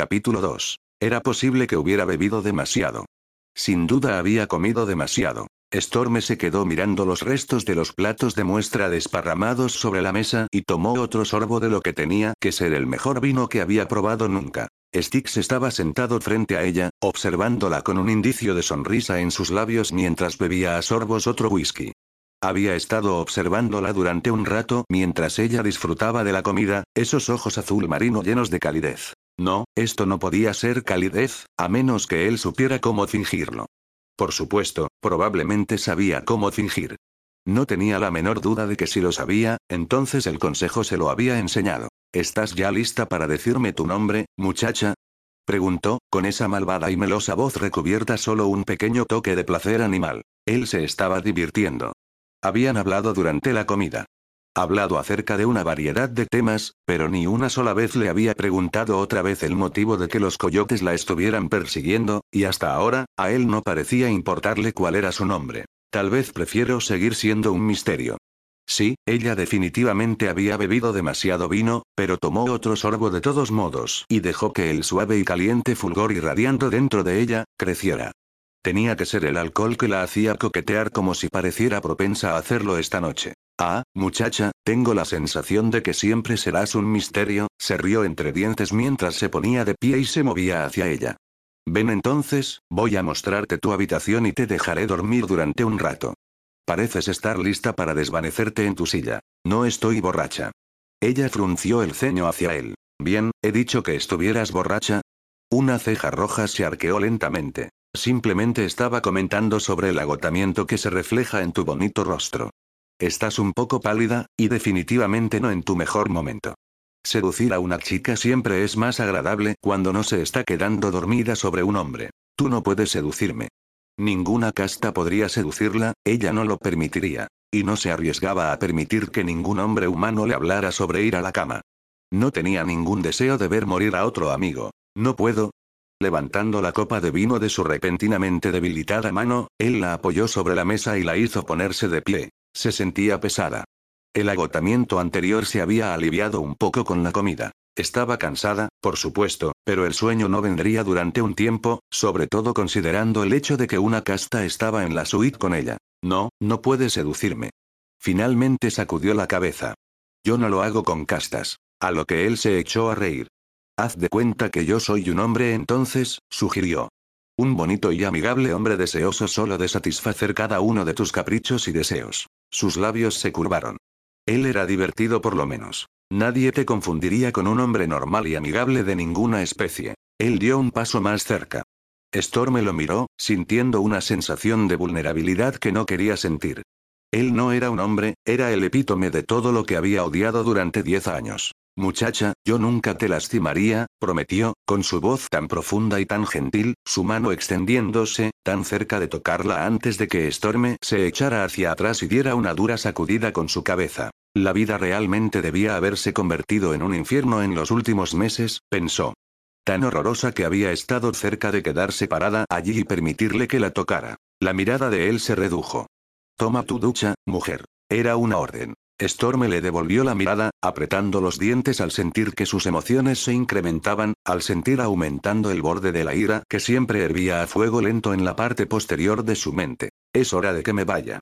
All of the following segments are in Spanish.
Capítulo 2. Era posible que hubiera bebido demasiado. Sin duda había comido demasiado. Storme se quedó mirando los restos de los platos de muestra desparramados sobre la mesa y tomó otro sorbo de lo que tenía que ser el mejor vino que había probado nunca. Styx estaba sentado frente a ella, observándola con un indicio de sonrisa en sus labios mientras bebía a sorbos otro whisky. Había estado observándola durante un rato mientras ella disfrutaba de la comida, esos ojos azul marino llenos de calidez. No, esto no podía ser calidez, a menos que él supiera cómo fingirlo. Por supuesto, probablemente sabía cómo fingir. No tenía la menor duda de que si lo sabía, entonces el consejo se lo había enseñado. ¿Estás ya lista para decirme tu nombre, muchacha? Preguntó, con esa malvada y melosa voz recubierta solo un pequeño toque de placer animal. Él se estaba divirtiendo. Habían hablado durante la comida. Hablado acerca de una variedad de temas, pero ni una sola vez le había preguntado otra vez el motivo de que los coyotes la estuvieran persiguiendo, y hasta ahora, a él no parecía importarle cuál era su nombre. Tal vez prefiero seguir siendo un misterio. Sí, ella definitivamente había bebido demasiado vino, pero tomó otro sorbo de todos modos y dejó que el suave y caliente fulgor irradiando dentro de ella, creciera. Tenía que ser el alcohol que la hacía coquetear como si pareciera propensa a hacerlo esta noche. Ah, muchacha, tengo la sensación de que siempre serás un misterio, se rió entre dientes mientras se ponía de pie y se movía hacia ella. Ven entonces, voy a mostrarte tu habitación y te dejaré dormir durante un rato. Pareces estar lista para desvanecerte en tu silla. No estoy borracha. Ella frunció el ceño hacia él. Bien, he dicho que estuvieras borracha. Una ceja roja se arqueó lentamente. Simplemente estaba comentando sobre el agotamiento que se refleja en tu bonito rostro. Estás un poco pálida, y definitivamente no en tu mejor momento. Seducir a una chica siempre es más agradable cuando no se está quedando dormida sobre un hombre. Tú no puedes seducirme. Ninguna casta podría seducirla, ella no lo permitiría. Y no se arriesgaba a permitir que ningún hombre humano le hablara sobre ir a la cama. No tenía ningún deseo de ver morir a otro amigo. No puedo. Levantando la copa de vino de su repentinamente debilitada mano, él la apoyó sobre la mesa y la hizo ponerse de pie. Se sentía pesada. El agotamiento anterior se había aliviado un poco con la comida. Estaba cansada, por supuesto, pero el sueño no vendría durante un tiempo, sobre todo considerando el hecho de que una casta estaba en la suite con ella. No, no puede seducirme. Finalmente sacudió la cabeza. Yo no lo hago con castas. A lo que él se echó a reír. Haz de cuenta que yo soy un hombre entonces, sugirió. Un bonito y amigable hombre deseoso solo de satisfacer cada uno de tus caprichos y deseos. Sus labios se curvaron. Él era divertido por lo menos. Nadie te confundiría con un hombre normal y amigable de ninguna especie. Él dio un paso más cerca. Storm lo miró, sintiendo una sensación de vulnerabilidad que no quería sentir. Él no era un hombre, era el epítome de todo lo que había odiado durante diez años. Muchacha, yo nunca te lastimaría, prometió, con su voz tan profunda y tan gentil, su mano extendiéndose, tan cerca de tocarla antes de que Storme se echara hacia atrás y diera una dura sacudida con su cabeza. La vida realmente debía haberse convertido en un infierno en los últimos meses, pensó. Tan horrorosa que había estado cerca de quedarse parada allí y permitirle que la tocara. La mirada de él se redujo. Toma tu ducha, mujer. Era una orden. Storm le devolvió la mirada, apretando los dientes al sentir que sus emociones se incrementaban, al sentir aumentando el borde de la ira que siempre hervía a fuego lento en la parte posterior de su mente. Es hora de que me vaya.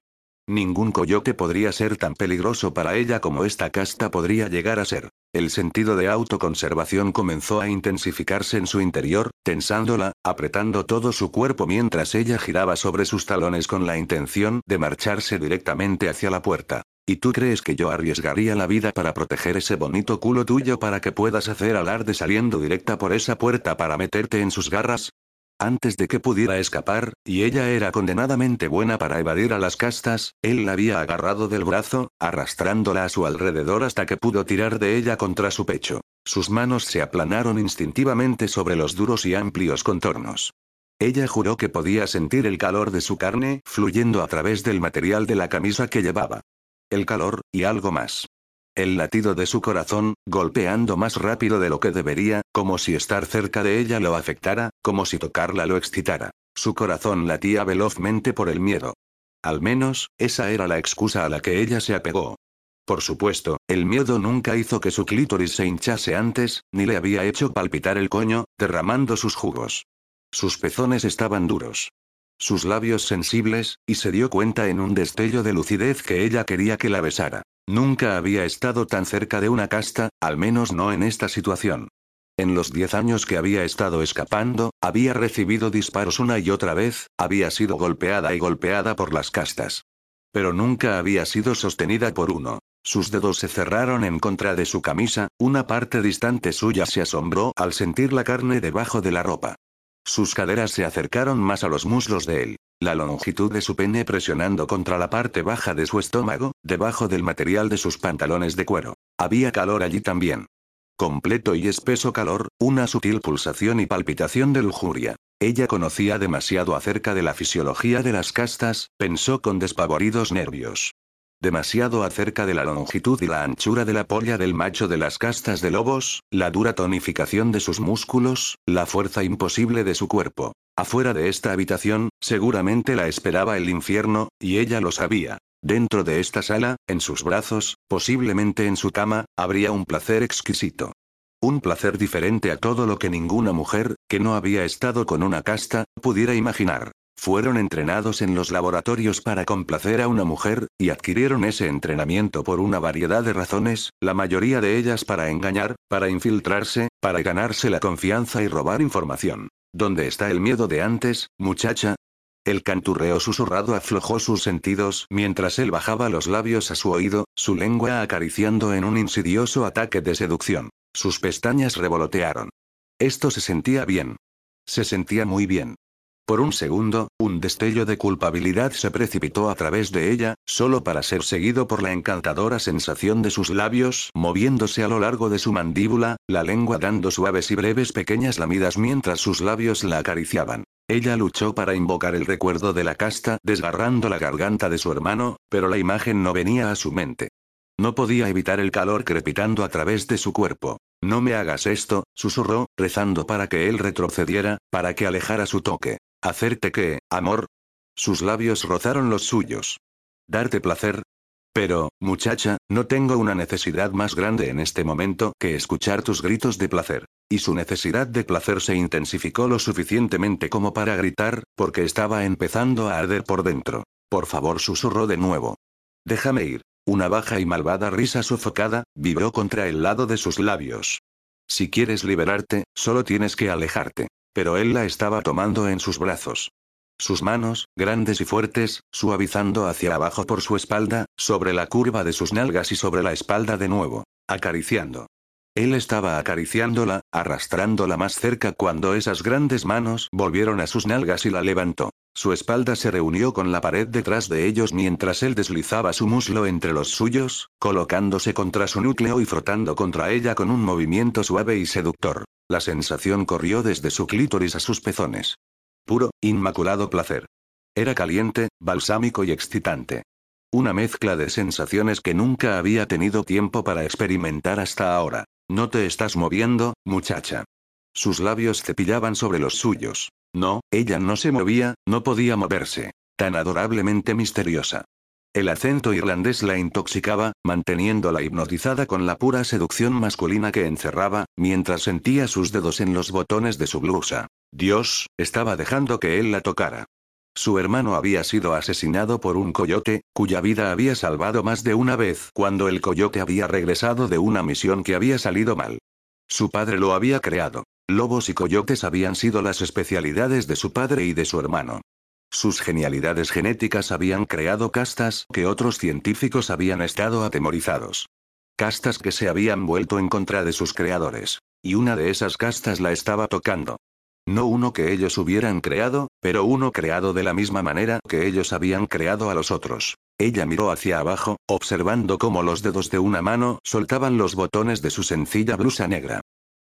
Ningún coyote podría ser tan peligroso para ella como esta casta podría llegar a ser. El sentido de autoconservación comenzó a intensificarse en su interior, tensándola, apretando todo su cuerpo mientras ella giraba sobre sus talones con la intención de marcharse directamente hacia la puerta. ¿Y tú crees que yo arriesgaría la vida para proteger ese bonito culo tuyo para que puedas hacer alarde saliendo directa por esa puerta para meterte en sus garras? Antes de que pudiera escapar, y ella era condenadamente buena para evadir a las castas, él la había agarrado del brazo, arrastrándola a su alrededor hasta que pudo tirar de ella contra su pecho. Sus manos se aplanaron instintivamente sobre los duros y amplios contornos. Ella juró que podía sentir el calor de su carne fluyendo a través del material de la camisa que llevaba. El calor, y algo más. El latido de su corazón, golpeando más rápido de lo que debería, como si estar cerca de ella lo afectara, como si tocarla lo excitara. Su corazón latía velozmente por el miedo. Al menos, esa era la excusa a la que ella se apegó. Por supuesto, el miedo nunca hizo que su clítoris se hinchase antes, ni le había hecho palpitar el coño, derramando sus jugos. Sus pezones estaban duros. Sus labios sensibles, y se dio cuenta en un destello de lucidez que ella quería que la besara. Nunca había estado tan cerca de una casta, al menos no en esta situación. En los diez años que había estado escapando, había recibido disparos una y otra vez, había sido golpeada y golpeada por las castas. Pero nunca había sido sostenida por uno. Sus dedos se cerraron en contra de su camisa, una parte distante suya se asombró al sentir la carne debajo de la ropa. Sus caderas se acercaron más a los muslos de él. La longitud de su pene presionando contra la parte baja de su estómago, debajo del material de sus pantalones de cuero. Había calor allí también. Completo y espeso calor, una sutil pulsación y palpitación de lujuria. Ella conocía demasiado acerca de la fisiología de las castas, pensó con despavoridos nervios demasiado acerca de la longitud y la anchura de la polla del macho de las castas de lobos, la dura tonificación de sus músculos, la fuerza imposible de su cuerpo. Afuera de esta habitación, seguramente la esperaba el infierno, y ella lo sabía. Dentro de esta sala, en sus brazos, posiblemente en su cama, habría un placer exquisito. Un placer diferente a todo lo que ninguna mujer, que no había estado con una casta, pudiera imaginar. Fueron entrenados en los laboratorios para complacer a una mujer, y adquirieron ese entrenamiento por una variedad de razones, la mayoría de ellas para engañar, para infiltrarse, para ganarse la confianza y robar información. ¿Dónde está el miedo de antes, muchacha? El canturreo susurrado aflojó sus sentidos mientras él bajaba los labios a su oído, su lengua acariciando en un insidioso ataque de seducción. Sus pestañas revolotearon. Esto se sentía bien. Se sentía muy bien. Por un segundo, un destello de culpabilidad se precipitó a través de ella, solo para ser seguido por la encantadora sensación de sus labios moviéndose a lo largo de su mandíbula, la lengua dando suaves y breves pequeñas lamidas mientras sus labios la acariciaban. Ella luchó para invocar el recuerdo de la casta desgarrando la garganta de su hermano, pero la imagen no venía a su mente. No podía evitar el calor crepitando a través de su cuerpo. No me hagas esto, susurró, rezando para que él retrocediera, para que alejara su toque. ¿Hacerte qué, amor? Sus labios rozaron los suyos. ¿Darte placer? Pero, muchacha, no tengo una necesidad más grande en este momento que escuchar tus gritos de placer. Y su necesidad de placer se intensificó lo suficientemente como para gritar, porque estaba empezando a arder por dentro. Por favor, susurró de nuevo. Déjame ir. Una baja y malvada risa sofocada, vibró contra el lado de sus labios. Si quieres liberarte, solo tienes que alejarte. Pero él la estaba tomando en sus brazos. Sus manos, grandes y fuertes, suavizando hacia abajo por su espalda, sobre la curva de sus nalgas y sobre la espalda de nuevo, acariciando. Él estaba acariciándola, arrastrándola más cerca cuando esas grandes manos volvieron a sus nalgas y la levantó. Su espalda se reunió con la pared detrás de ellos mientras él deslizaba su muslo entre los suyos, colocándose contra su núcleo y frotando contra ella con un movimiento suave y seductor. La sensación corrió desde su clítoris a sus pezones. Puro, inmaculado placer. Era caliente, balsámico y excitante. Una mezcla de sensaciones que nunca había tenido tiempo para experimentar hasta ahora. No te estás moviendo, muchacha. Sus labios cepillaban sobre los suyos. No, ella no se movía, no podía moverse. Tan adorablemente misteriosa. El acento irlandés la intoxicaba, manteniéndola hipnotizada con la pura seducción masculina que encerraba, mientras sentía sus dedos en los botones de su blusa. Dios, estaba dejando que él la tocara. Su hermano había sido asesinado por un coyote, cuya vida había salvado más de una vez cuando el coyote había regresado de una misión que había salido mal. Su padre lo había creado. Lobos y coyotes habían sido las especialidades de su padre y de su hermano. Sus genialidades genéticas habían creado castas que otros científicos habían estado atemorizados. Castas que se habían vuelto en contra de sus creadores. Y una de esas castas la estaba tocando. No uno que ellos hubieran creado, pero uno creado de la misma manera que ellos habían creado a los otros. Ella miró hacia abajo, observando cómo los dedos de una mano soltaban los botones de su sencilla blusa negra.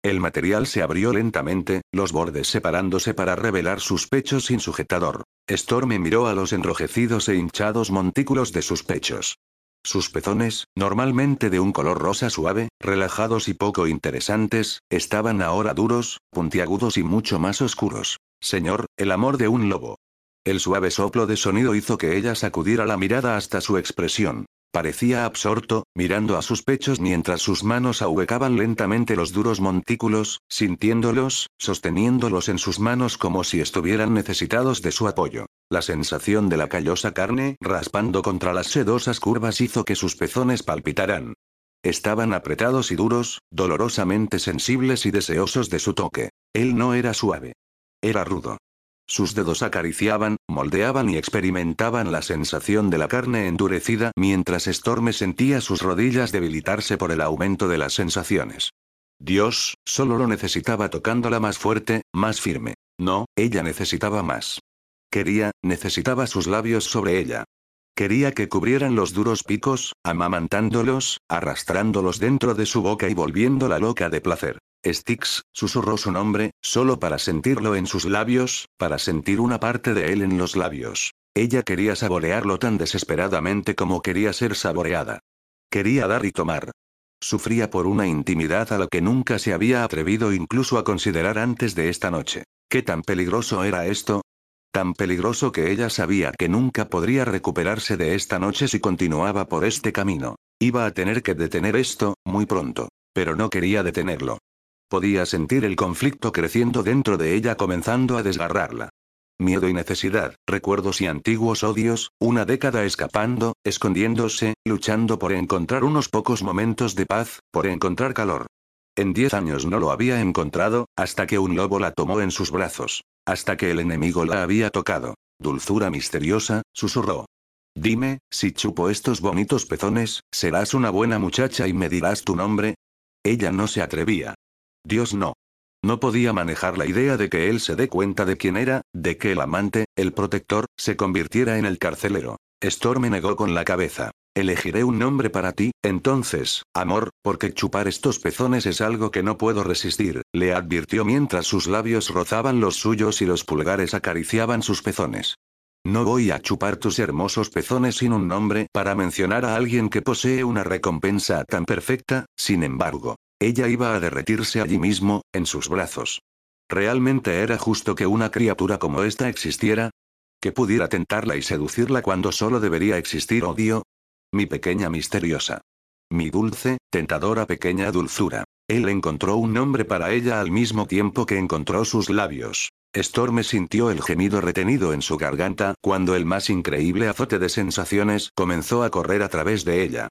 El material se abrió lentamente, los bordes separándose para revelar sus pechos sin sujetador. Stormy miró a los enrojecidos e hinchados montículos de sus pechos. Sus pezones, normalmente de un color rosa suave, relajados y poco interesantes, estaban ahora duros, puntiagudos y mucho más oscuros. Señor, el amor de un lobo. El suave soplo de sonido hizo que ella sacudiera la mirada hasta su expresión. Parecía absorto, mirando a sus pechos mientras sus manos ahuecaban lentamente los duros montículos, sintiéndolos, sosteniéndolos en sus manos como si estuvieran necesitados de su apoyo. La sensación de la callosa carne raspando contra las sedosas curvas hizo que sus pezones palpitaran. Estaban apretados y duros, dolorosamente sensibles y deseosos de su toque. Él no era suave. Era rudo. Sus dedos acariciaban, moldeaban y experimentaban la sensación de la carne endurecida mientras Storme sentía sus rodillas debilitarse por el aumento de las sensaciones. Dios, solo lo necesitaba tocándola más fuerte, más firme. No, ella necesitaba más. Quería, necesitaba sus labios sobre ella. Quería que cubrieran los duros picos, amamantándolos, arrastrándolos dentro de su boca y volviéndola loca de placer. Styx, susurró su nombre, solo para sentirlo en sus labios, para sentir una parte de él en los labios. Ella quería saborearlo tan desesperadamente como quería ser saboreada. Quería dar y tomar. Sufría por una intimidad a la que nunca se había atrevido incluso a considerar antes de esta noche. ¿Qué tan peligroso era esto? Tan peligroso que ella sabía que nunca podría recuperarse de esta noche si continuaba por este camino. Iba a tener que detener esto, muy pronto. Pero no quería detenerlo. Podía sentir el conflicto creciendo dentro de ella comenzando a desgarrarla. Miedo y necesidad, recuerdos y antiguos odios, una década escapando, escondiéndose, luchando por encontrar unos pocos momentos de paz, por encontrar calor. En diez años no lo había encontrado, hasta que un lobo la tomó en sus brazos. Hasta que el enemigo la había tocado. Dulzura misteriosa, susurró. Dime, si chupo estos bonitos pezones, serás una buena muchacha y me dirás tu nombre. Ella no se atrevía. Dios no. No podía manejar la idea de que él se dé cuenta de quién era, de que el amante, el protector, se convirtiera en el carcelero. Storm negó con la cabeza. Elegiré un nombre para ti, entonces, amor, porque chupar estos pezones es algo que no puedo resistir, le advirtió mientras sus labios rozaban los suyos y los pulgares acariciaban sus pezones. No voy a chupar tus hermosos pezones sin un nombre para mencionar a alguien que posee una recompensa tan perfecta, sin embargo. Ella iba a derretirse allí mismo, en sus brazos. ¿Realmente era justo que una criatura como esta existiera? ¿Que pudiera tentarla y seducirla cuando solo debería existir odio? Mi pequeña misteriosa. Mi dulce, tentadora pequeña dulzura. Él encontró un nombre para ella al mismo tiempo que encontró sus labios. Storm sintió el gemido retenido en su garganta cuando el más increíble azote de sensaciones comenzó a correr a través de ella.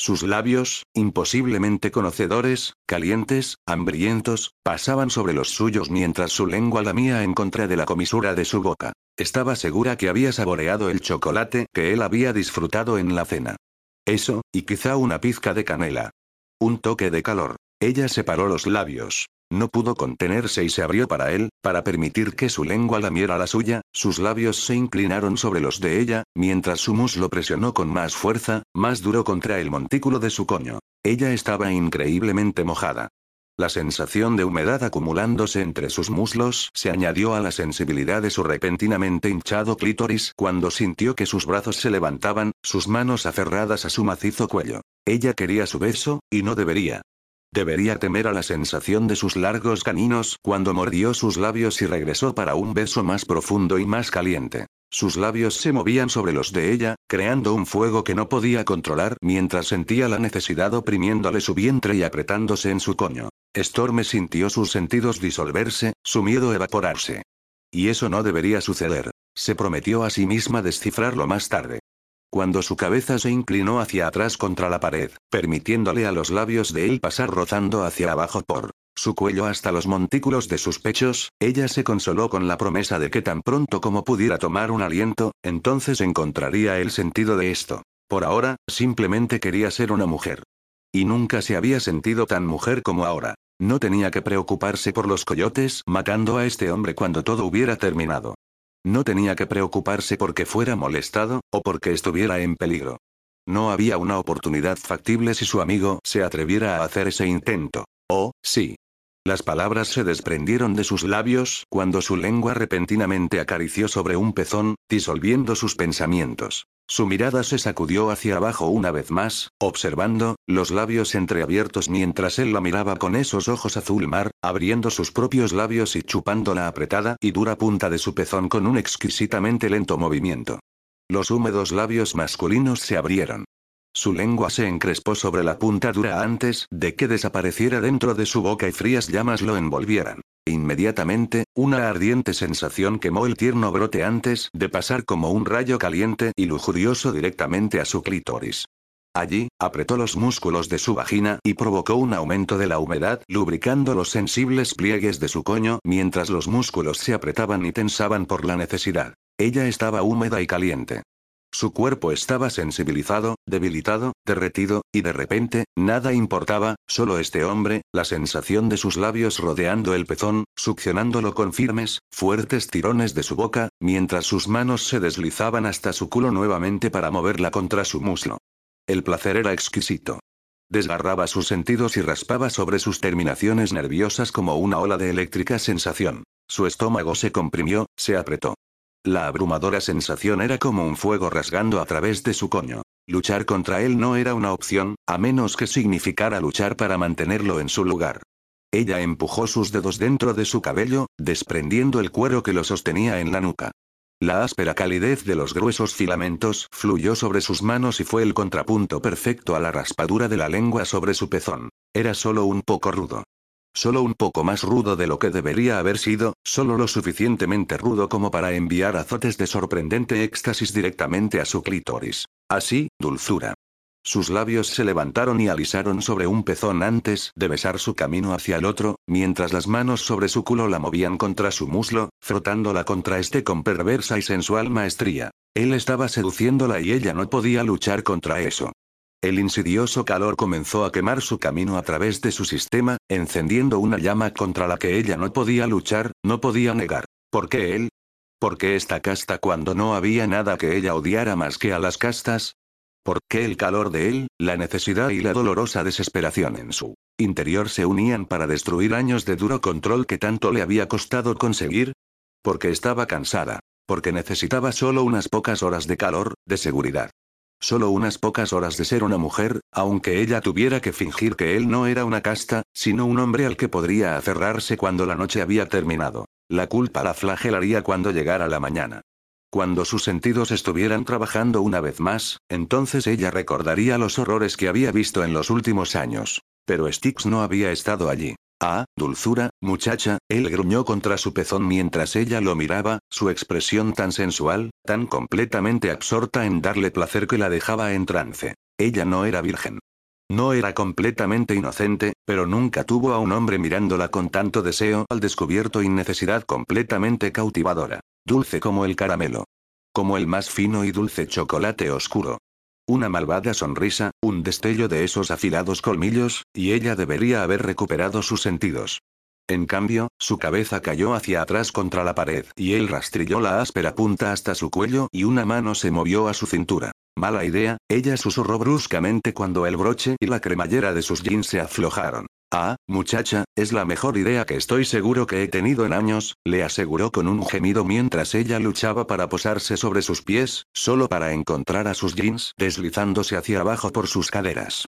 Sus labios, imposiblemente conocedores, calientes, hambrientos, pasaban sobre los suyos mientras su lengua lamía en contra de la comisura de su boca. Estaba segura que había saboreado el chocolate que él había disfrutado en la cena. Eso, y quizá una pizca de canela. Un toque de calor. Ella separó los labios. No pudo contenerse y se abrió para él, para permitir que su lengua lamiera la suya, sus labios se inclinaron sobre los de ella, mientras su muslo presionó con más fuerza, más duro contra el montículo de su coño. Ella estaba increíblemente mojada. La sensación de humedad acumulándose entre sus muslos se añadió a la sensibilidad de su repentinamente hinchado clítoris cuando sintió que sus brazos se levantaban, sus manos aferradas a su macizo cuello. Ella quería su beso, y no debería. Debería temer a la sensación de sus largos caninos cuando mordió sus labios y regresó para un beso más profundo y más caliente. Sus labios se movían sobre los de ella, creando un fuego que no podía controlar mientras sentía la necesidad oprimiéndole su vientre y apretándose en su coño. Storm sintió sus sentidos disolverse, su miedo evaporarse. Y eso no debería suceder. Se prometió a sí misma descifrarlo más tarde. Cuando su cabeza se inclinó hacia atrás contra la pared, permitiéndole a los labios de él pasar rozando hacia abajo por su cuello hasta los montículos de sus pechos, ella se consoló con la promesa de que tan pronto como pudiera tomar un aliento, entonces encontraría el sentido de esto. Por ahora, simplemente quería ser una mujer. Y nunca se había sentido tan mujer como ahora. No tenía que preocuparse por los coyotes matando a este hombre cuando todo hubiera terminado. No tenía que preocuparse porque fuera molestado, o porque estuviera en peligro. No había una oportunidad factible si su amigo se atreviera a hacer ese intento. Oh, sí. Las palabras se desprendieron de sus labios cuando su lengua repentinamente acarició sobre un pezón, disolviendo sus pensamientos. Su mirada se sacudió hacia abajo una vez más, observando, los labios entreabiertos mientras él la miraba con esos ojos azul mar, abriendo sus propios labios y chupando la apretada y dura punta de su pezón con un exquisitamente lento movimiento. Los húmedos labios masculinos se abrieron. Su lengua se encrespó sobre la punta dura antes de que desapareciera dentro de su boca y frías llamas lo envolvieran. Inmediatamente, una ardiente sensación quemó el tierno brote antes de pasar como un rayo caliente y lujurioso directamente a su clítoris. Allí, apretó los músculos de su vagina y provocó un aumento de la humedad, lubricando los sensibles pliegues de su coño mientras los músculos se apretaban y tensaban por la necesidad. Ella estaba húmeda y caliente. Su cuerpo estaba sensibilizado, debilitado, derretido, y de repente, nada importaba, solo este hombre, la sensación de sus labios rodeando el pezón, succionándolo con firmes, fuertes tirones de su boca, mientras sus manos se deslizaban hasta su culo nuevamente para moverla contra su muslo. El placer era exquisito. Desgarraba sus sentidos y raspaba sobre sus terminaciones nerviosas como una ola de eléctrica sensación. Su estómago se comprimió, se apretó. La abrumadora sensación era como un fuego rasgando a través de su coño. Luchar contra él no era una opción, a menos que significara luchar para mantenerlo en su lugar. Ella empujó sus dedos dentro de su cabello, desprendiendo el cuero que lo sostenía en la nuca. La áspera calidez de los gruesos filamentos fluyó sobre sus manos y fue el contrapunto perfecto a la raspadura de la lengua sobre su pezón. Era solo un poco rudo. Solo un poco más rudo de lo que debería haber sido, solo lo suficientemente rudo como para enviar azotes de sorprendente éxtasis directamente a su clítoris. Así, dulzura. Sus labios se levantaron y alisaron sobre un pezón antes de besar su camino hacia el otro, mientras las manos sobre su culo la movían contra su muslo, frotándola contra este con perversa y sensual maestría. Él estaba seduciéndola y ella no podía luchar contra eso. El insidioso calor comenzó a quemar su camino a través de su sistema, encendiendo una llama contra la que ella no podía luchar, no podía negar. ¿Por qué él? ¿Por qué esta casta cuando no había nada que ella odiara más que a las castas? ¿Por qué el calor de él, la necesidad y la dolorosa desesperación en su interior se unían para destruir años de duro control que tanto le había costado conseguir? Porque estaba cansada. Porque necesitaba solo unas pocas horas de calor, de seguridad. Solo unas pocas horas de ser una mujer, aunque ella tuviera que fingir que él no era una casta, sino un hombre al que podría aferrarse cuando la noche había terminado. La culpa la flagelaría cuando llegara la mañana. Cuando sus sentidos estuvieran trabajando una vez más, entonces ella recordaría los horrores que había visto en los últimos años. Pero Styx no había estado allí. Ah, dulzura, muchacha, él gruñó contra su pezón mientras ella lo miraba, su expresión tan sensual, tan completamente absorta en darle placer que la dejaba en trance. Ella no era virgen. No era completamente inocente, pero nunca tuvo a un hombre mirándola con tanto deseo al descubierto y necesidad completamente cautivadora. Dulce como el caramelo. Como el más fino y dulce chocolate oscuro. Una malvada sonrisa, un destello de esos afilados colmillos, y ella debería haber recuperado sus sentidos. En cambio, su cabeza cayó hacia atrás contra la pared, y él rastrilló la áspera punta hasta su cuello y una mano se movió a su cintura. Mala idea, ella susurró bruscamente cuando el broche y la cremallera de sus jeans se aflojaron. Ah, muchacha, es la mejor idea que estoy seguro que he tenido en años, le aseguró con un gemido mientras ella luchaba para posarse sobre sus pies, solo para encontrar a sus jeans deslizándose hacia abajo por sus caderas.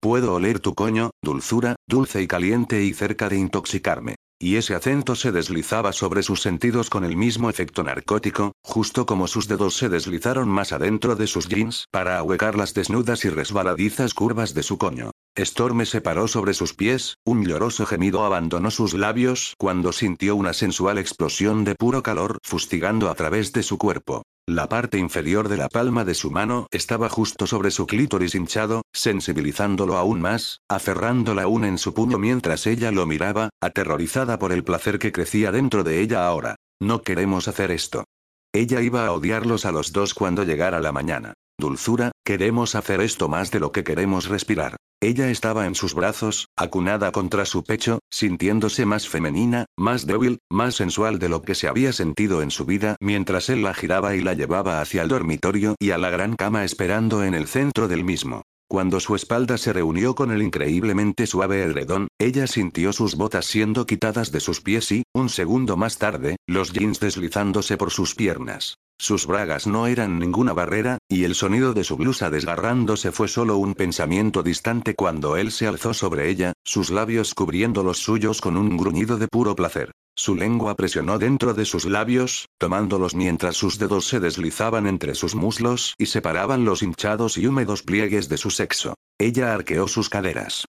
Puedo oler tu coño, dulzura, dulce y caliente y cerca de intoxicarme. Y ese acento se deslizaba sobre sus sentidos con el mismo efecto narcótico, justo como sus dedos se deslizaron más adentro de sus jeans para ahuecar las desnudas y resbaladizas curvas de su coño. Storm se paró sobre sus pies, un lloroso gemido abandonó sus labios cuando sintió una sensual explosión de puro calor fustigando a través de su cuerpo. La parte inferior de la palma de su mano estaba justo sobre su clítoris hinchado, sensibilizándolo aún más, aferrándola aún en su puño mientras ella lo miraba, aterrorizada por el placer que crecía dentro de ella ahora. No queremos hacer esto. Ella iba a odiarlos a los dos cuando llegara la mañana. Dulzura, queremos hacer esto más de lo que queremos respirar. Ella estaba en sus brazos, acunada contra su pecho, sintiéndose más femenina, más débil, más sensual de lo que se había sentido en su vida mientras él la giraba y la llevaba hacia el dormitorio y a la gran cama esperando en el centro del mismo. Cuando su espalda se reunió con el increíblemente suave edredón, ella sintió sus botas siendo quitadas de sus pies y, un segundo más tarde, los jeans deslizándose por sus piernas. Sus bragas no eran ninguna barrera, y el sonido de su blusa desgarrándose fue solo un pensamiento distante cuando él se alzó sobre ella, sus labios cubriendo los suyos con un gruñido de puro placer. Su lengua presionó dentro de sus labios, tomándolos mientras sus dedos se deslizaban entre sus muslos y separaban los hinchados y húmedos pliegues de su sexo. Ella arqueó sus caderas.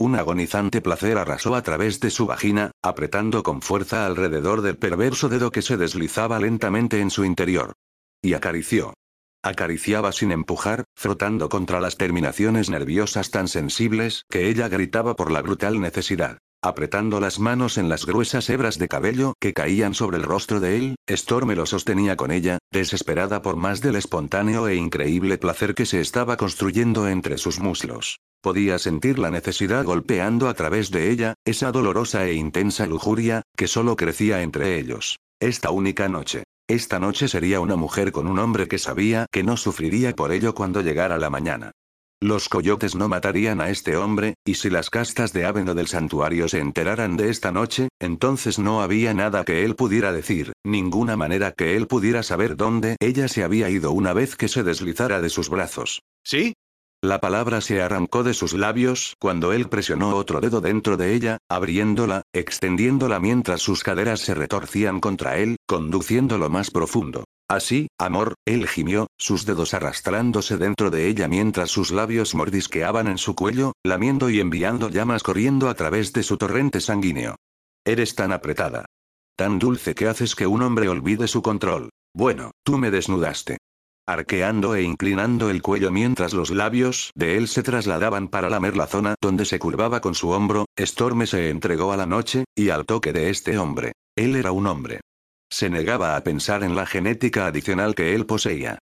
Un agonizante placer arrasó a través de su vagina, apretando con fuerza alrededor del perverso dedo que se deslizaba lentamente en su interior. Y acarició. Acariciaba sin empujar, frotando contra las terminaciones nerviosas tan sensibles que ella gritaba por la brutal necesidad. Apretando las manos en las gruesas hebras de cabello que caían sobre el rostro de él, Storm lo sostenía con ella, desesperada por más del espontáneo e increíble placer que se estaba construyendo entre sus muslos. Podía sentir la necesidad golpeando a través de ella, esa dolorosa e intensa lujuria, que solo crecía entre ellos. Esta única noche. Esta noche sería una mujer con un hombre que sabía que no sufriría por ello cuando llegara la mañana. Los coyotes no matarían a este hombre, y si las castas de Aveno del santuario se enteraran de esta noche, entonces no había nada que él pudiera decir, ninguna manera que él pudiera saber dónde ella se había ido una vez que se deslizara de sus brazos. ¿Sí? La palabra se arrancó de sus labios cuando él presionó otro dedo dentro de ella, abriéndola, extendiéndola mientras sus caderas se retorcían contra él, conduciéndolo más profundo. Así, amor, él gimió, sus dedos arrastrándose dentro de ella mientras sus labios mordisqueaban en su cuello, lamiendo y enviando llamas corriendo a través de su torrente sanguíneo. Eres tan apretada. Tan dulce que haces que un hombre olvide su control. Bueno, tú me desnudaste. Arqueando e inclinando el cuello mientras los labios de él se trasladaban para lamer la zona donde se curvaba con su hombro, Storme se entregó a la noche, y al toque de este hombre. Él era un hombre. Se negaba a pensar en la genética adicional que él poseía.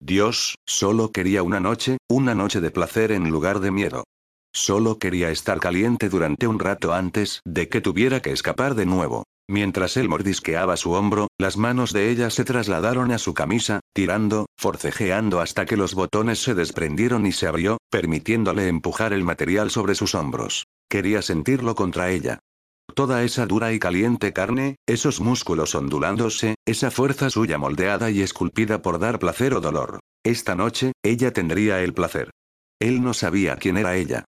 Dios, solo quería una noche, una noche de placer en lugar de miedo. Solo quería estar caliente durante un rato antes de que tuviera que escapar de nuevo. Mientras él mordisqueaba su hombro, las manos de ella se trasladaron a su camisa, tirando, forcejeando hasta que los botones se desprendieron y se abrió, permitiéndole empujar el material sobre sus hombros. Quería sentirlo contra ella. Toda esa dura y caliente carne, esos músculos ondulándose, esa fuerza suya moldeada y esculpida por dar placer o dolor. Esta noche, ella tendría el placer. Él no sabía quién era ella.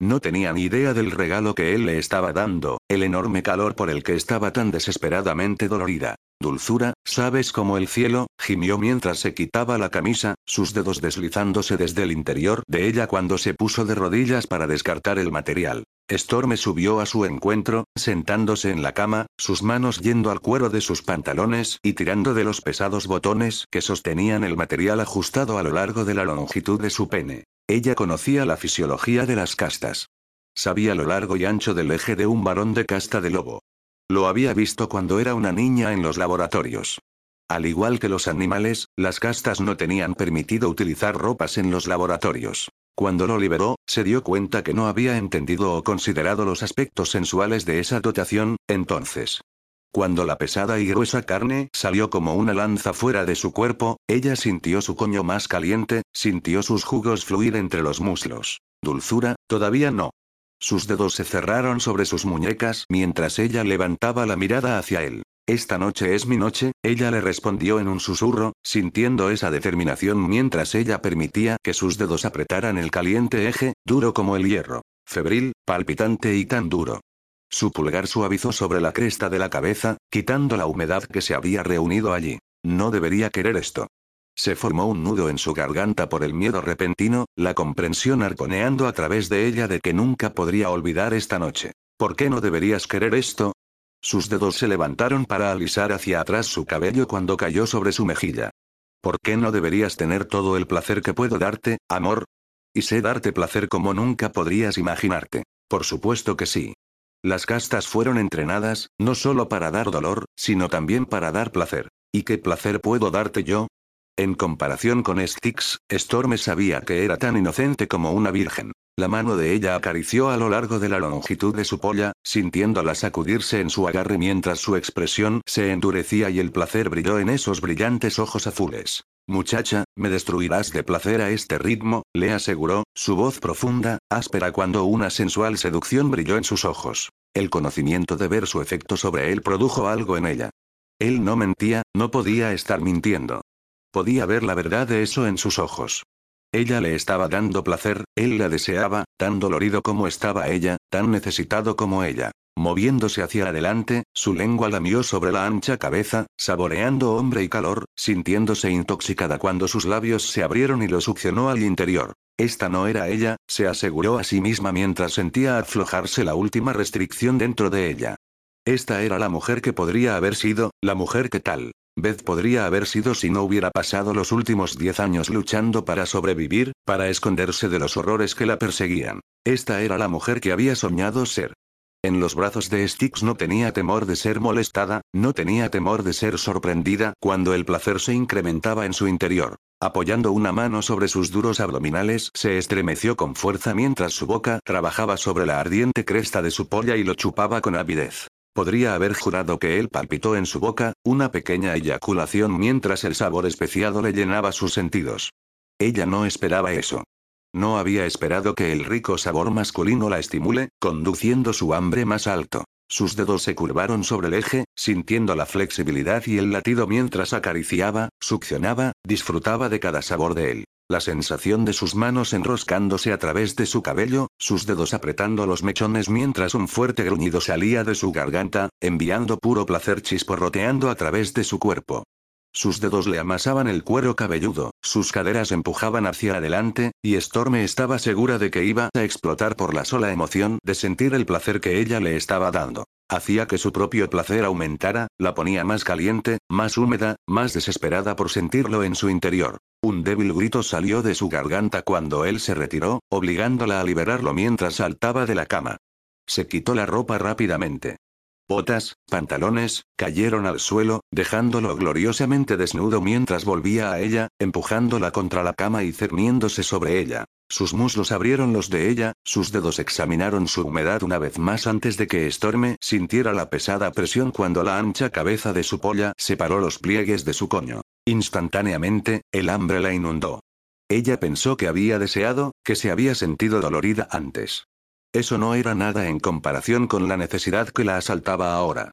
No tenía ni idea del regalo que él le estaba dando, el enorme calor por el que estaba tan desesperadamente dolorida. Dulzura, sabes como el cielo, gimió mientras se quitaba la camisa, sus dedos deslizándose desde el interior de ella cuando se puso de rodillas para descartar el material. Storm subió a su encuentro, sentándose en la cama, sus manos yendo al cuero de sus pantalones y tirando de los pesados botones que sostenían el material ajustado a lo largo de la longitud de su pene. Ella conocía la fisiología de las castas. Sabía lo largo y ancho del eje de un varón de casta de lobo. Lo había visto cuando era una niña en los laboratorios. Al igual que los animales, las castas no tenían permitido utilizar ropas en los laboratorios. Cuando lo liberó, se dio cuenta que no había entendido o considerado los aspectos sensuales de esa dotación, entonces. Cuando la pesada y gruesa carne salió como una lanza fuera de su cuerpo, ella sintió su coño más caliente, sintió sus jugos fluir entre los muslos. Dulzura, todavía no. Sus dedos se cerraron sobre sus muñecas mientras ella levantaba la mirada hacia él. Esta noche es mi noche, ella le respondió en un susurro, sintiendo esa determinación mientras ella permitía que sus dedos apretaran el caliente eje, duro como el hierro. Febril, palpitante y tan duro. Su pulgar suavizó sobre la cresta de la cabeza, quitando la humedad que se había reunido allí. No debería querer esto. Se formó un nudo en su garganta por el miedo repentino, la comprensión arconeando a través de ella de que nunca podría olvidar esta noche. ¿Por qué no deberías querer esto? Sus dedos se levantaron para alisar hacia atrás su cabello cuando cayó sobre su mejilla. ¿Por qué no deberías tener todo el placer que puedo darte, amor? Y sé darte placer como nunca podrías imaginarte. Por supuesto que sí. Las castas fueron entrenadas, no solo para dar dolor, sino también para dar placer. ¿Y qué placer puedo darte yo? En comparación con Styx, Storme sabía que era tan inocente como una virgen. La mano de ella acarició a lo largo de la longitud de su polla, sintiéndola sacudirse en su agarre mientras su expresión se endurecía y el placer brilló en esos brillantes ojos azules. Muchacha, me destruirás de placer a este ritmo, le aseguró, su voz profunda, áspera cuando una sensual seducción brilló en sus ojos. El conocimiento de ver su efecto sobre él produjo algo en ella. Él no mentía, no podía estar mintiendo. Podía ver la verdad de eso en sus ojos. Ella le estaba dando placer, él la deseaba, tan dolorido como estaba ella, tan necesitado como ella. Moviéndose hacia adelante, su lengua lamió sobre la ancha cabeza, saboreando hombre y calor, sintiéndose intoxicada cuando sus labios se abrieron y lo succionó al interior. Esta no era ella, se aseguró a sí misma mientras sentía aflojarse la última restricción dentro de ella. Esta era la mujer que podría haber sido, la mujer que tal. Beth podría haber sido si no hubiera pasado los últimos diez años luchando para sobrevivir, para esconderse de los horrores que la perseguían. Esta era la mujer que había soñado ser. En los brazos de Styx no tenía temor de ser molestada, no tenía temor de ser sorprendida cuando el placer se incrementaba en su interior. Apoyando una mano sobre sus duros abdominales, se estremeció con fuerza mientras su boca trabajaba sobre la ardiente cresta de su polla y lo chupaba con avidez. Podría haber jurado que él palpitó en su boca, una pequeña eyaculación mientras el sabor especiado le llenaba sus sentidos. Ella no esperaba eso. No había esperado que el rico sabor masculino la estimule, conduciendo su hambre más alto. Sus dedos se curvaron sobre el eje, sintiendo la flexibilidad y el latido mientras acariciaba, succionaba, disfrutaba de cada sabor de él. La sensación de sus manos enroscándose a través de su cabello, sus dedos apretando los mechones mientras un fuerte gruñido salía de su garganta, enviando puro placer chisporroteando a través de su cuerpo. Sus dedos le amasaban el cuero cabelludo, sus caderas empujaban hacia adelante, y Storme estaba segura de que iba a explotar por la sola emoción de sentir el placer que ella le estaba dando. Hacía que su propio placer aumentara, la ponía más caliente, más húmeda, más desesperada por sentirlo en su interior. Un débil grito salió de su garganta cuando él se retiró, obligándola a liberarlo mientras saltaba de la cama. Se quitó la ropa rápidamente. Botas, pantalones, cayeron al suelo, dejándolo gloriosamente desnudo mientras volvía a ella, empujándola contra la cama y cerniéndose sobre ella. Sus muslos abrieron los de ella, sus dedos examinaron su humedad una vez más antes de que Storme sintiera la pesada presión cuando la ancha cabeza de su polla separó los pliegues de su coño. Instantáneamente, el hambre la inundó. Ella pensó que había deseado, que se había sentido dolorida antes. Eso no era nada en comparación con la necesidad que la asaltaba ahora.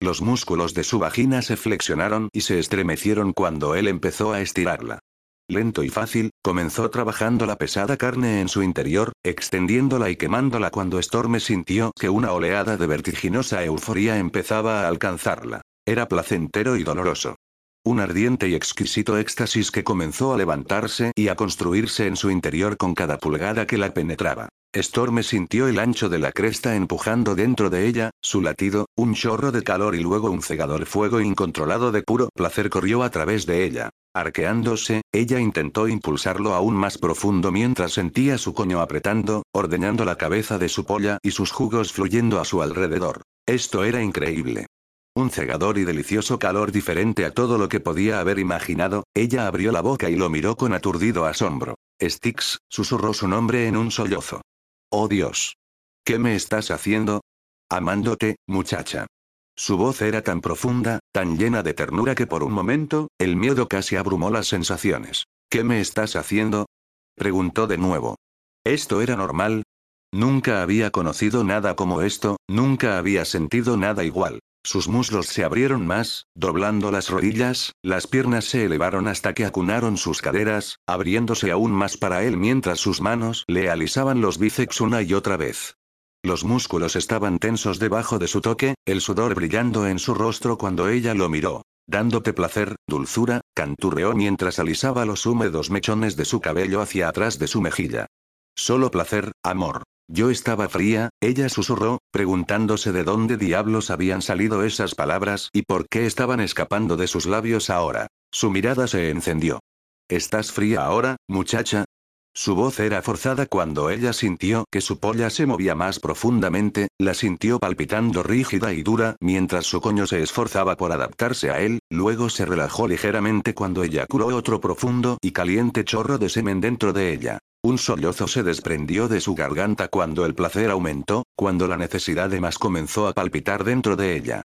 Los músculos de su vagina se flexionaron y se estremecieron cuando él empezó a estirarla. Lento y fácil, comenzó trabajando la pesada carne en su interior, extendiéndola y quemándola cuando Storme sintió que una oleada de vertiginosa euforía empezaba a alcanzarla. Era placentero y doloroso. Un ardiente y exquisito éxtasis que comenzó a levantarse y a construirse en su interior con cada pulgada que la penetraba. Storme sintió el ancho de la cresta empujando dentro de ella, su latido, un chorro de calor y luego un cegador fuego incontrolado de puro placer corrió a través de ella. Arqueándose, ella intentó impulsarlo aún más profundo mientras sentía su coño apretando, ordeñando la cabeza de su polla y sus jugos fluyendo a su alrededor. Esto era increíble. Un cegador y delicioso calor diferente a todo lo que podía haber imaginado, ella abrió la boca y lo miró con aturdido asombro. Styx, susurró su nombre en un sollozo. Oh Dios. ¿Qué me estás haciendo? Amándote, muchacha. Su voz era tan profunda, tan llena de ternura que por un momento, el miedo casi abrumó las sensaciones. ¿Qué me estás haciendo? Preguntó de nuevo. ¿Esto era normal? Nunca había conocido nada como esto, nunca había sentido nada igual. Sus muslos se abrieron más, doblando las rodillas, las piernas se elevaron hasta que acunaron sus caderas, abriéndose aún más para él mientras sus manos le alisaban los bíceps una y otra vez. Los músculos estaban tensos debajo de su toque, el sudor brillando en su rostro cuando ella lo miró. Dándote placer, dulzura, canturreó mientras alisaba los húmedos mechones de su cabello hacia atrás de su mejilla. Solo placer, amor. Yo estaba fría, ella susurró, preguntándose de dónde diablos habían salido esas palabras y por qué estaban escapando de sus labios ahora. Su mirada se encendió. ¿Estás fría ahora, muchacha? Su voz era forzada cuando ella sintió que su polla se movía más profundamente, la sintió palpitando rígida y dura mientras su coño se esforzaba por adaptarse a él, luego se relajó ligeramente cuando eyaculó otro profundo y caliente chorro de semen dentro de ella. Un sollozo se desprendió de su garganta cuando el placer aumentó, cuando la necesidad de más comenzó a palpitar dentro de ella.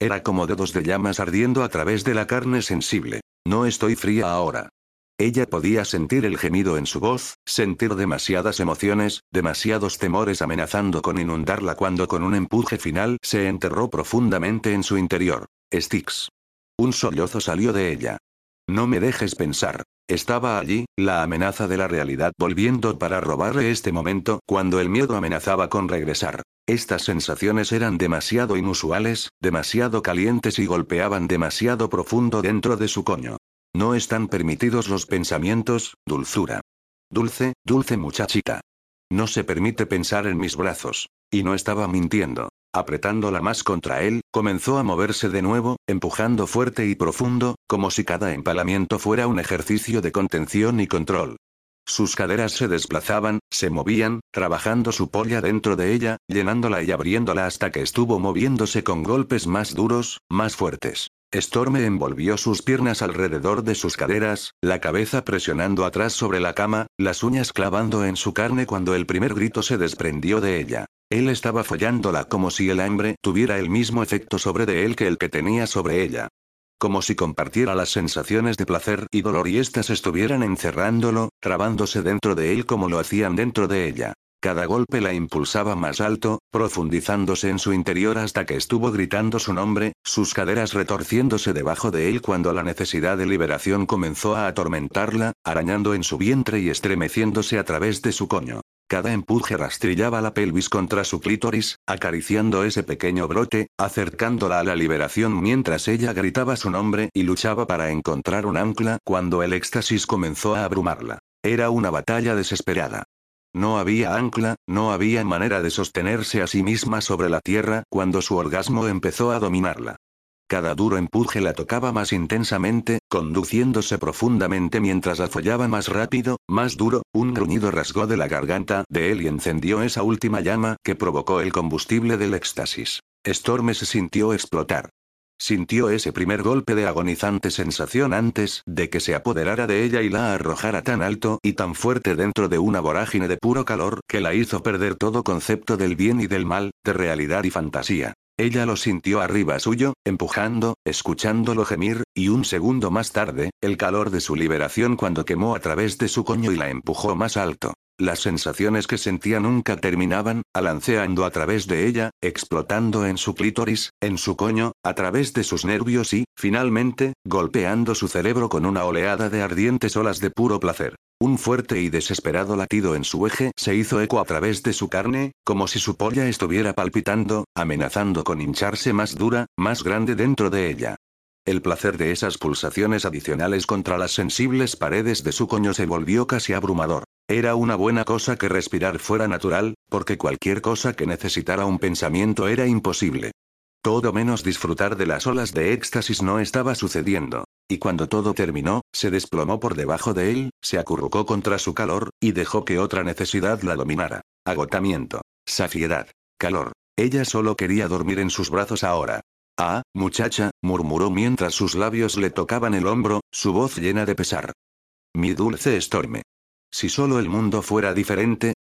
Era como dedos de llamas ardiendo a través de la carne sensible. No estoy fría ahora. Ella podía sentir el gemido en su voz, sentir demasiadas emociones, demasiados temores amenazando con inundarla cuando con un empuje final se enterró profundamente en su interior. Styx. Un sollozo salió de ella. No me dejes pensar. Estaba allí, la amenaza de la realidad volviendo para robarle este momento cuando el miedo amenazaba con regresar. Estas sensaciones eran demasiado inusuales, demasiado calientes y golpeaban demasiado profundo dentro de su coño. No están permitidos los pensamientos, dulzura. Dulce, dulce muchachita. No se permite pensar en mis brazos. Y no estaba mintiendo. Apretándola más contra él, comenzó a moverse de nuevo, empujando fuerte y profundo, como si cada empalamiento fuera un ejercicio de contención y control. Sus caderas se desplazaban, se movían, trabajando su polla dentro de ella, llenándola y abriéndola hasta que estuvo moviéndose con golpes más duros, más fuertes. Storme envolvió sus piernas alrededor de sus caderas, la cabeza presionando atrás sobre la cama, las uñas clavando en su carne cuando el primer grito se desprendió de ella. Él estaba follándola como si el hambre tuviera el mismo efecto sobre de él que el que tenía sobre ella. Como si compartiera las sensaciones de placer y dolor y éstas estuvieran encerrándolo, trabándose dentro de él como lo hacían dentro de ella. Cada golpe la impulsaba más alto, profundizándose en su interior hasta que estuvo gritando su nombre, sus caderas retorciéndose debajo de él cuando la necesidad de liberación comenzó a atormentarla, arañando en su vientre y estremeciéndose a través de su coño. Cada empuje rastrillaba la pelvis contra su clítoris, acariciando ese pequeño brote, acercándola a la liberación mientras ella gritaba su nombre y luchaba para encontrar un ancla cuando el éxtasis comenzó a abrumarla. Era una batalla desesperada. No había ancla, no había manera de sostenerse a sí misma sobre la tierra cuando su orgasmo empezó a dominarla. Cada duro empuje la tocaba más intensamente, conduciéndose profundamente mientras la follaba más rápido, más duro, un gruñido rasgó de la garganta de él y encendió esa última llama que provocó el combustible del éxtasis. Storme se sintió explotar. Sintió ese primer golpe de agonizante sensación antes de que se apoderara de ella y la arrojara tan alto y tan fuerte dentro de una vorágine de puro calor que la hizo perder todo concepto del bien y del mal, de realidad y fantasía. Ella lo sintió arriba suyo, empujando, escuchándolo gemir, y un segundo más tarde, el calor de su liberación cuando quemó a través de su coño y la empujó más alto. Las sensaciones que sentía nunca terminaban, alanceando a través de ella, explotando en su clítoris, en su coño, a través de sus nervios y, finalmente, golpeando su cerebro con una oleada de ardientes olas de puro placer. Un fuerte y desesperado latido en su eje se hizo eco a través de su carne, como si su polla estuviera palpitando, amenazando con hincharse más dura, más grande dentro de ella. El placer de esas pulsaciones adicionales contra las sensibles paredes de su coño se volvió casi abrumador. Era una buena cosa que respirar fuera natural, porque cualquier cosa que necesitara un pensamiento era imposible. Todo menos disfrutar de las olas de éxtasis no estaba sucediendo. Y cuando todo terminó, se desplomó por debajo de él, se acurrucó contra su calor, y dejó que otra necesidad la dominara. Agotamiento. Saciedad. Calor. Ella solo quería dormir en sus brazos ahora. Ah, muchacha, murmuró mientras sus labios le tocaban el hombro, su voz llena de pesar. Mi dulce Storme. Si solo el mundo fuera diferente,